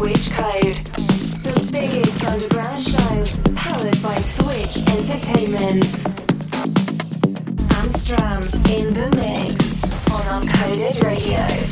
Switch Code, the biggest underground show powered by Switch Entertainment. Amstram in the mix on Uncoded Radio.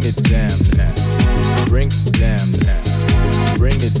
Bring it down now. Bring it down now. Bring it.